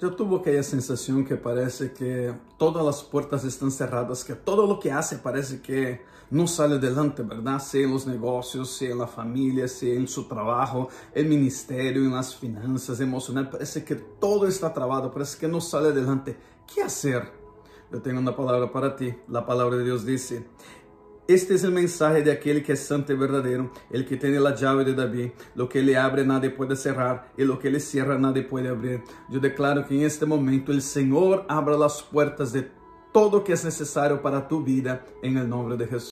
Yo tuve aquella sensación que parece que todas las puertas están cerradas, que todo lo que hace parece que no sale adelante, ¿verdad? Sea en los negocios, sea en la familia, sea en su trabajo, el ministerio, en las finanzas, emocional. Parece que todo está trabado, parece que no sale adelante. ¿Qué hacer? Yo tengo una palabra para ti. La palabra de Dios dice, este es el mensaje de aquel que es santo y verdadero, el que tiene la llave de David. Lo que le abre nadie puede cerrar y lo que le cierra nadie puede abrir. Yo declaro que en este momento el Señor abra las puertas de todo que es necesario para tu vida en el nombre de Jesús.